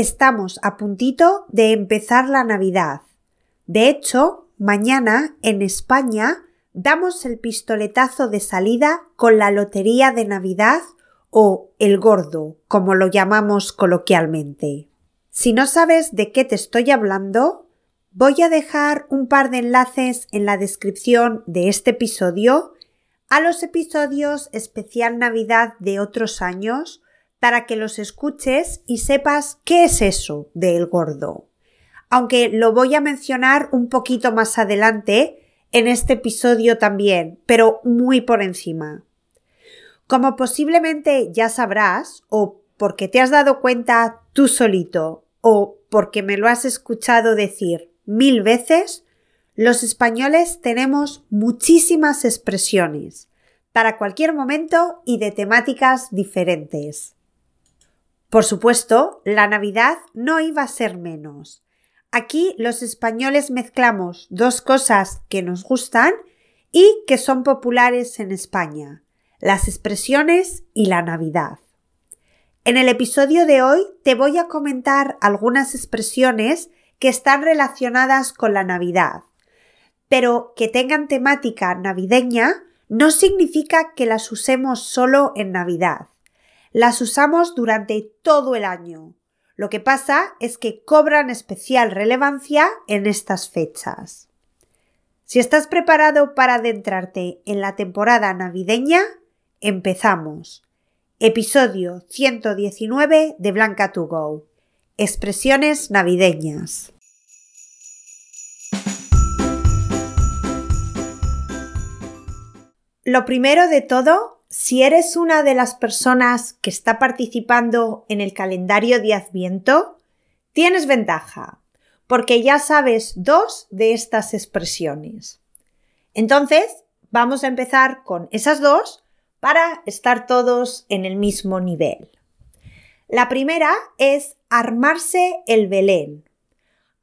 estamos a puntito de empezar la Navidad. De hecho, mañana en España damos el pistoletazo de salida con la Lotería de Navidad o el gordo, como lo llamamos coloquialmente. Si no sabes de qué te estoy hablando, voy a dejar un par de enlaces en la descripción de este episodio a los episodios especial Navidad de otros años para que los escuches y sepas qué es eso del gordo. Aunque lo voy a mencionar un poquito más adelante en este episodio también, pero muy por encima. Como posiblemente ya sabrás, o porque te has dado cuenta tú solito, o porque me lo has escuchado decir mil veces, los españoles tenemos muchísimas expresiones para cualquier momento y de temáticas diferentes. Por supuesto, la Navidad no iba a ser menos. Aquí los españoles mezclamos dos cosas que nos gustan y que son populares en España, las expresiones y la Navidad. En el episodio de hoy te voy a comentar algunas expresiones que están relacionadas con la Navidad, pero que tengan temática navideña no significa que las usemos solo en Navidad. Las usamos durante todo el año, lo que pasa es que cobran especial relevancia en estas fechas. Si estás preparado para adentrarte en la temporada navideña, empezamos. Episodio 119 de Blanca to Go. Expresiones navideñas. Lo primero de todo si eres una de las personas que está participando en el calendario de Adviento, tienes ventaja, porque ya sabes dos de estas expresiones. Entonces, vamos a empezar con esas dos para estar todos en el mismo nivel. La primera es armarse el Belén.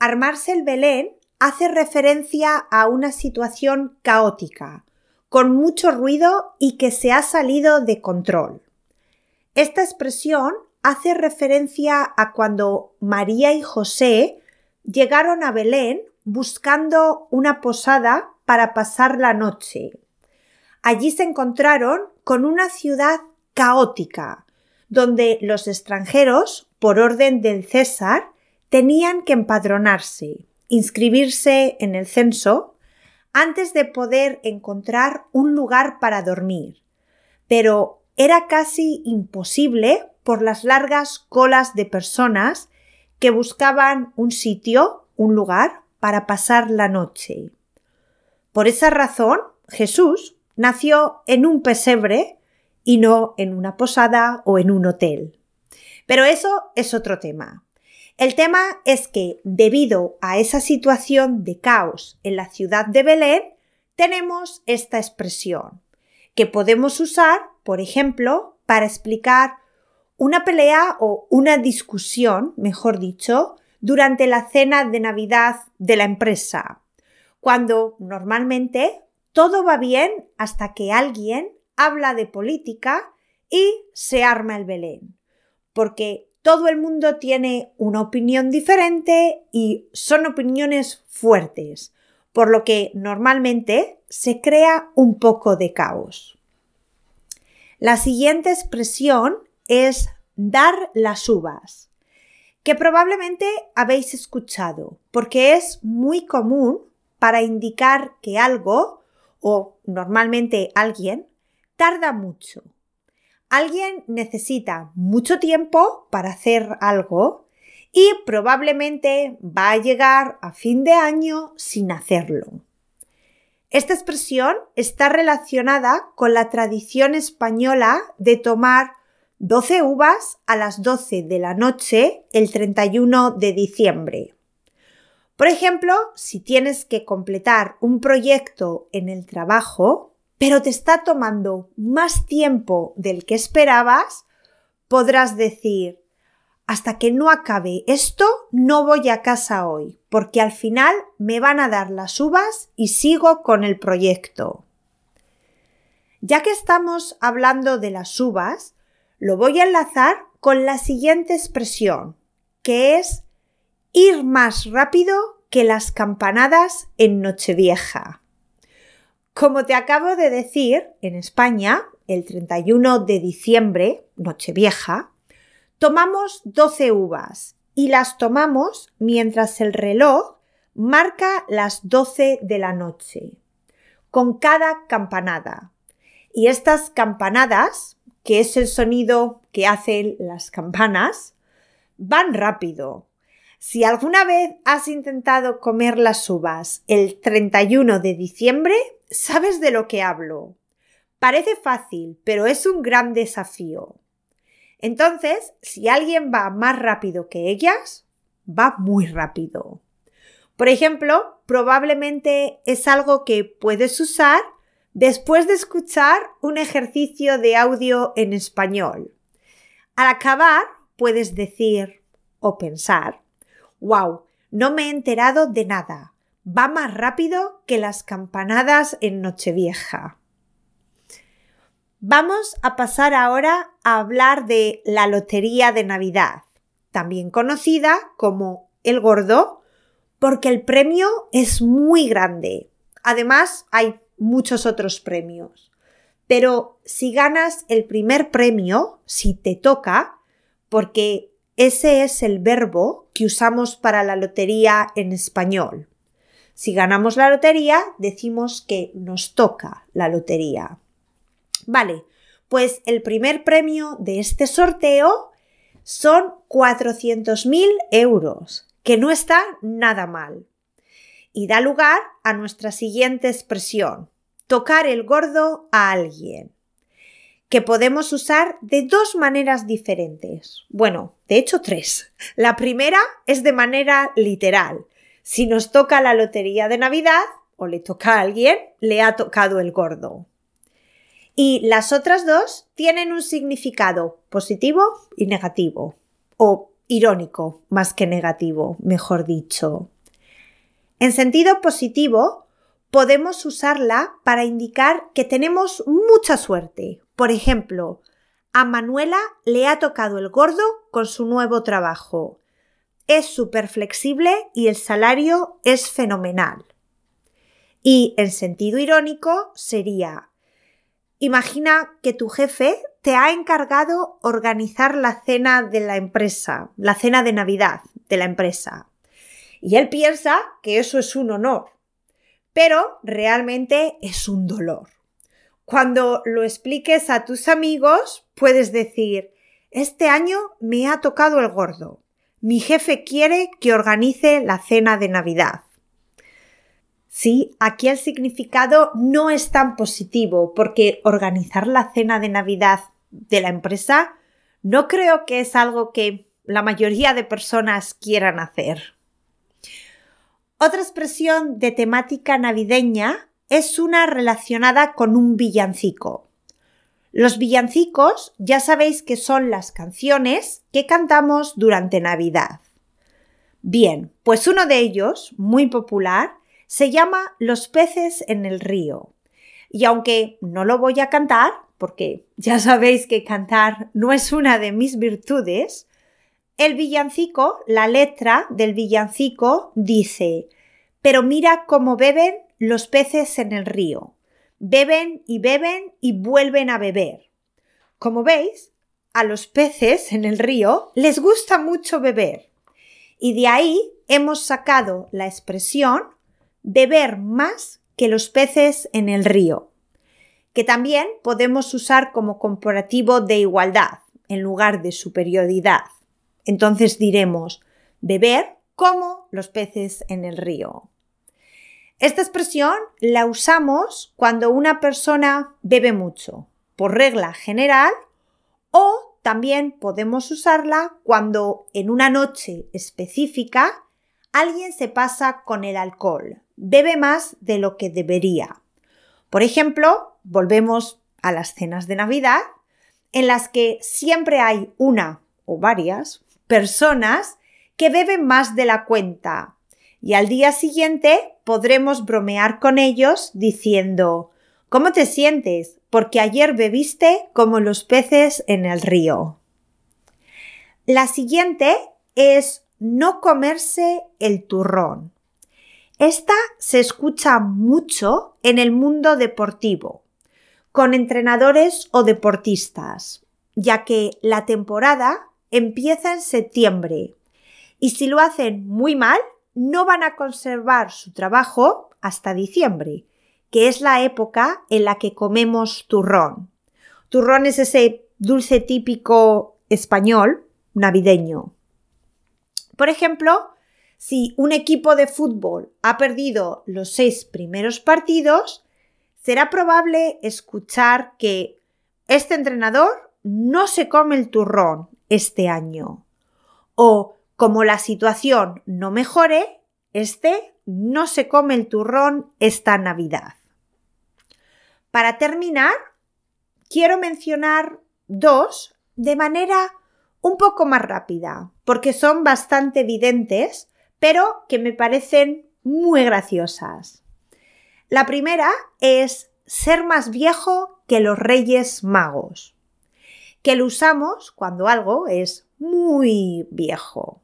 Armarse el Belén hace referencia a una situación caótica, con mucho ruido y que se ha salido de control. Esta expresión hace referencia a cuando María y José llegaron a Belén buscando una posada para pasar la noche. Allí se encontraron con una ciudad caótica, donde los extranjeros, por orden del César, tenían que empadronarse, inscribirse en el censo antes de poder encontrar un lugar para dormir. Pero era casi imposible por las largas colas de personas que buscaban un sitio, un lugar para pasar la noche. Por esa razón, Jesús nació en un pesebre y no en una posada o en un hotel. Pero eso es otro tema. El tema es que, debido a esa situación de caos en la ciudad de Belén, tenemos esta expresión, que podemos usar, por ejemplo, para explicar una pelea o una discusión, mejor dicho, durante la cena de Navidad de la empresa, cuando normalmente todo va bien hasta que alguien habla de política y se arma el Belén, porque todo el mundo tiene una opinión diferente y son opiniones fuertes, por lo que normalmente se crea un poco de caos. La siguiente expresión es dar las uvas, que probablemente habéis escuchado, porque es muy común para indicar que algo, o normalmente alguien, tarda mucho alguien necesita mucho tiempo para hacer algo y probablemente va a llegar a fin de año sin hacerlo. Esta expresión está relacionada con la tradición española de tomar 12 uvas a las 12 de la noche el 31 de diciembre. Por ejemplo, si tienes que completar un proyecto en el trabajo, pero te está tomando más tiempo del que esperabas, podrás decir, hasta que no acabe esto, no voy a casa hoy, porque al final me van a dar las uvas y sigo con el proyecto. Ya que estamos hablando de las uvas, lo voy a enlazar con la siguiente expresión, que es ir más rápido que las campanadas en Nochevieja. Como te acabo de decir, en España, el 31 de diciembre, Nochevieja, tomamos 12 uvas y las tomamos mientras el reloj marca las 12 de la noche, con cada campanada. Y estas campanadas, que es el sonido que hacen las campanas, van rápido. Si alguna vez has intentado comer las uvas el 31 de diciembre, sabes de lo que hablo. Parece fácil, pero es un gran desafío. Entonces, si alguien va más rápido que ellas, va muy rápido. Por ejemplo, probablemente es algo que puedes usar después de escuchar un ejercicio de audio en español. Al acabar, puedes decir o pensar, wow, no me he enterado de nada. Va más rápido que las campanadas en Nochevieja. Vamos a pasar ahora a hablar de la Lotería de Navidad, también conocida como el Gordo, porque el premio es muy grande. Además, hay muchos otros premios. Pero si ganas el primer premio, si te toca, porque ese es el verbo que usamos para la lotería en español. Si ganamos la lotería, decimos que nos toca la lotería. Vale, pues el primer premio de este sorteo son 400.000 euros, que no está nada mal. Y da lugar a nuestra siguiente expresión, tocar el gordo a alguien, que podemos usar de dos maneras diferentes. Bueno, de hecho tres. La primera es de manera literal. Si nos toca la lotería de Navidad o le toca a alguien, le ha tocado el gordo. Y las otras dos tienen un significado positivo y negativo, o irónico más que negativo, mejor dicho. En sentido positivo, podemos usarla para indicar que tenemos mucha suerte. Por ejemplo, a Manuela le ha tocado el gordo con su nuevo trabajo. Es súper flexible y el salario es fenomenal. Y en sentido irónico sería Imagina que tu jefe te ha encargado organizar la cena de la empresa, la cena de Navidad de la empresa. Y él piensa que eso es un honor, pero realmente es un dolor. Cuando lo expliques a tus amigos, puedes decir, este año me ha tocado el gordo. Mi jefe quiere que organice la cena de Navidad. Sí, aquí el significado no es tan positivo porque organizar la cena de Navidad de la empresa no creo que es algo que la mayoría de personas quieran hacer. Otra expresión de temática navideña es una relacionada con un villancico. Los villancicos ya sabéis que son las canciones que cantamos durante Navidad. Bien, pues uno de ellos, muy popular, se llama Los peces en el río. Y aunque no lo voy a cantar, porque ya sabéis que cantar no es una de mis virtudes, el villancico, la letra del villancico dice, pero mira cómo beben los peces en el río. Beben y beben y vuelven a beber. Como veis, a los peces en el río les gusta mucho beber. Y de ahí hemos sacado la expresión beber más que los peces en el río, que también podemos usar como comparativo de igualdad en lugar de superioridad. Entonces diremos beber como los peces en el río. Esta expresión la usamos cuando una persona bebe mucho, por regla general, o también podemos usarla cuando en una noche específica alguien se pasa con el alcohol, bebe más de lo que debería. Por ejemplo, volvemos a las cenas de Navidad, en las que siempre hay una o varias personas que beben más de la cuenta. Y al día siguiente podremos bromear con ellos diciendo ¿Cómo te sientes? Porque ayer bebiste como los peces en el río. La siguiente es no comerse el turrón. Esta se escucha mucho en el mundo deportivo, con entrenadores o deportistas, ya que la temporada empieza en septiembre y si lo hacen muy mal, no van a conservar su trabajo hasta diciembre, que es la época en la que comemos turrón. Turrón es ese dulce típico español navideño. Por ejemplo, si un equipo de fútbol ha perdido los seis primeros partidos, será probable escuchar que este entrenador no se come el turrón este año. O como la situación no mejore, este no se come el turrón esta Navidad. Para terminar, quiero mencionar dos de manera un poco más rápida, porque son bastante evidentes, pero que me parecen muy graciosas. La primera es ser más viejo que los reyes magos, que lo usamos cuando algo es muy viejo,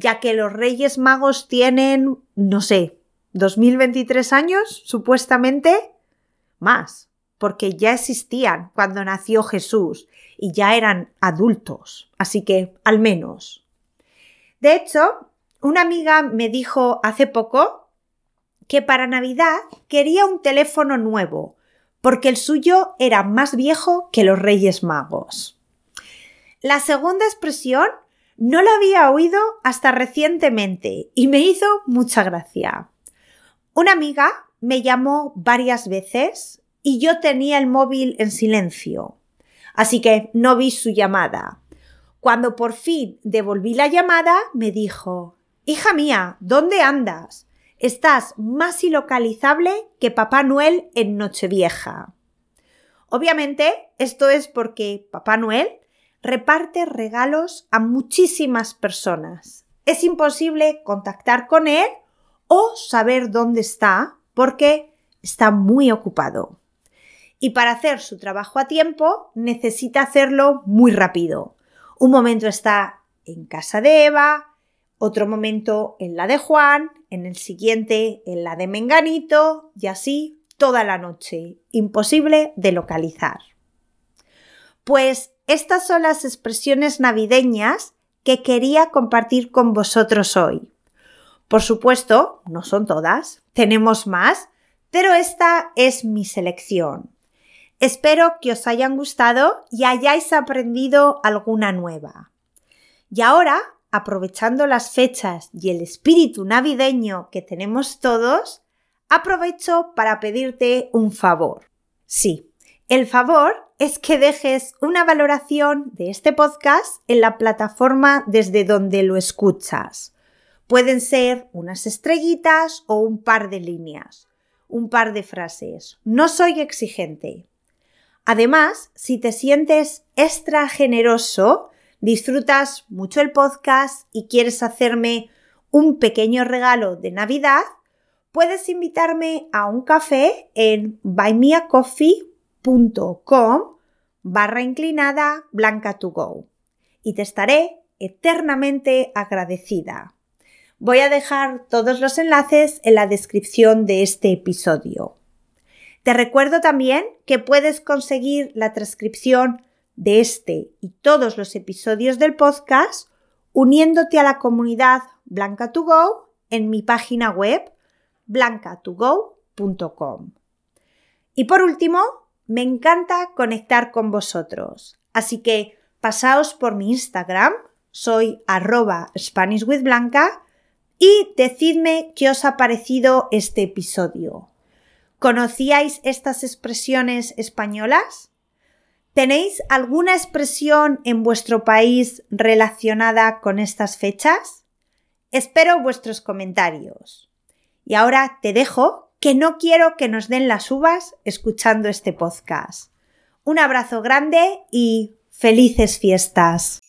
ya que los reyes magos tienen, no sé, 2023 años, supuestamente, más porque ya existían cuando nació Jesús y ya eran adultos, así que al menos. De hecho, una amiga me dijo hace poco que para Navidad quería un teléfono nuevo, porque el suyo era más viejo que los Reyes Magos. La segunda expresión no la había oído hasta recientemente y me hizo mucha gracia. Una amiga me llamó varias veces y yo tenía el móvil en silencio. Así que no vi su llamada. Cuando por fin devolví la llamada, me dijo Hija mía, ¿dónde andas? Estás más ilocalizable que Papá Noel en Nochevieja. Obviamente, esto es porque Papá Noel reparte regalos a muchísimas personas. Es imposible contactar con él o saber dónde está porque está muy ocupado y para hacer su trabajo a tiempo necesita hacerlo muy rápido. Un momento está en casa de Eva, otro momento en la de Juan, en el siguiente en la de Menganito y así toda la noche. Imposible de localizar. Pues estas son las expresiones navideñas que quería compartir con vosotros hoy. Por supuesto, no son todas, tenemos más, pero esta es mi selección. Espero que os hayan gustado y hayáis aprendido alguna nueva. Y ahora, aprovechando las fechas y el espíritu navideño que tenemos todos, aprovecho para pedirte un favor. Sí, el favor es que dejes una valoración de este podcast en la plataforma desde donde lo escuchas. Pueden ser unas estrellitas o un par de líneas, un par de frases. No soy exigente, Además, si te sientes extra generoso, disfrutas mucho el podcast y quieres hacerme un pequeño regalo de Navidad, puedes invitarme a un café en buymeacoffee.com barra inclinada blanca to go y te estaré eternamente agradecida. Voy a dejar todos los enlaces en la descripción de este episodio. Te recuerdo también que puedes conseguir la transcripción de este y todos los episodios del podcast uniéndote a la comunidad Blanca2Go en mi página web blanca2go.com. Y por último, me encanta conectar con vosotros, así que pasaos por mi Instagram, soy arroba SpanishWithBlanca y decidme qué os ha parecido este episodio. ¿Conocíais estas expresiones españolas? ¿Tenéis alguna expresión en vuestro país relacionada con estas fechas? Espero vuestros comentarios. Y ahora te dejo que no quiero que nos den las uvas escuchando este podcast. Un abrazo grande y felices fiestas.